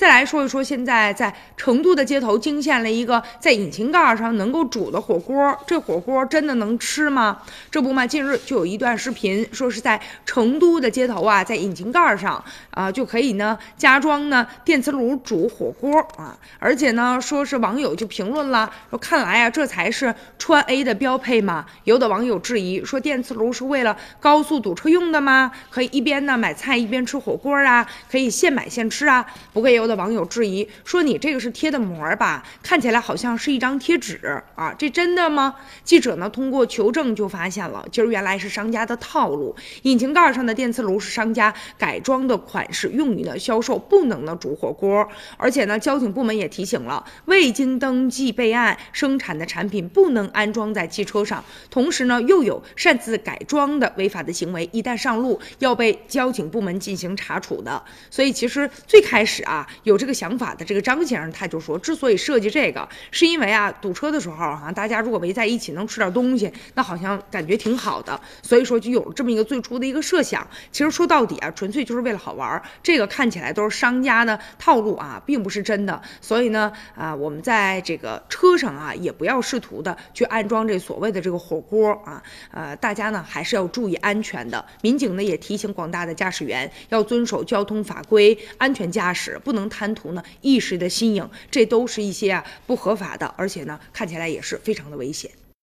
再来说一说，现在在成都的街头惊现了一个在引擎盖上能够煮的火锅，这火锅真的能吃吗？这不嘛，近日就有一段视频，说是在成都的街头啊，在引擎盖上啊就可以呢加装呢电磁炉煮火锅啊，而且呢说是网友就评论了，说看来啊这才是川 A 的标配嘛。有的网友质疑说，电磁炉是为了高速堵车用的吗？可以一边呢买菜一边吃火锅啊？可以现买现吃啊？不过有的网友质疑说，你这个是贴的膜吧？看起来好像是一张贴纸啊，这真的吗？记者呢通过求证就发现了，今儿原来是商家的套路。引擎盖上的电磁炉是商家改装的款式，用于呢销售，不能呢煮火锅。而且呢，交警部门也提醒了，未经登记备案生产的产品不能安装在汽车上。同时呢，又有擅自改装的违法的行为，一旦上路要被交警部门进行查处的。所以其实最开始啊，有这个想法的这个张先生他就说，之所以设计这个，是因为啊堵车的时候啊，大家如果围在一起能吃点东西，那好像感觉挺好的。所以说就有了这么一个最初的一个设想。其实说到底啊，纯粹就是为了好玩。这个看起来都是商家的套路啊，并不是真的。所以呢，啊，我们在这个车上啊，也不要试图的去安装这所谓的这个火锅啊。呃，大家呢还是要注意安全的。民警呢也提醒广大的驾驶员要遵守交通法规，安全驾驶，不能贪图呢一时的新颖。这都是一些啊不合法的，而且呢看起来也是非常的危险。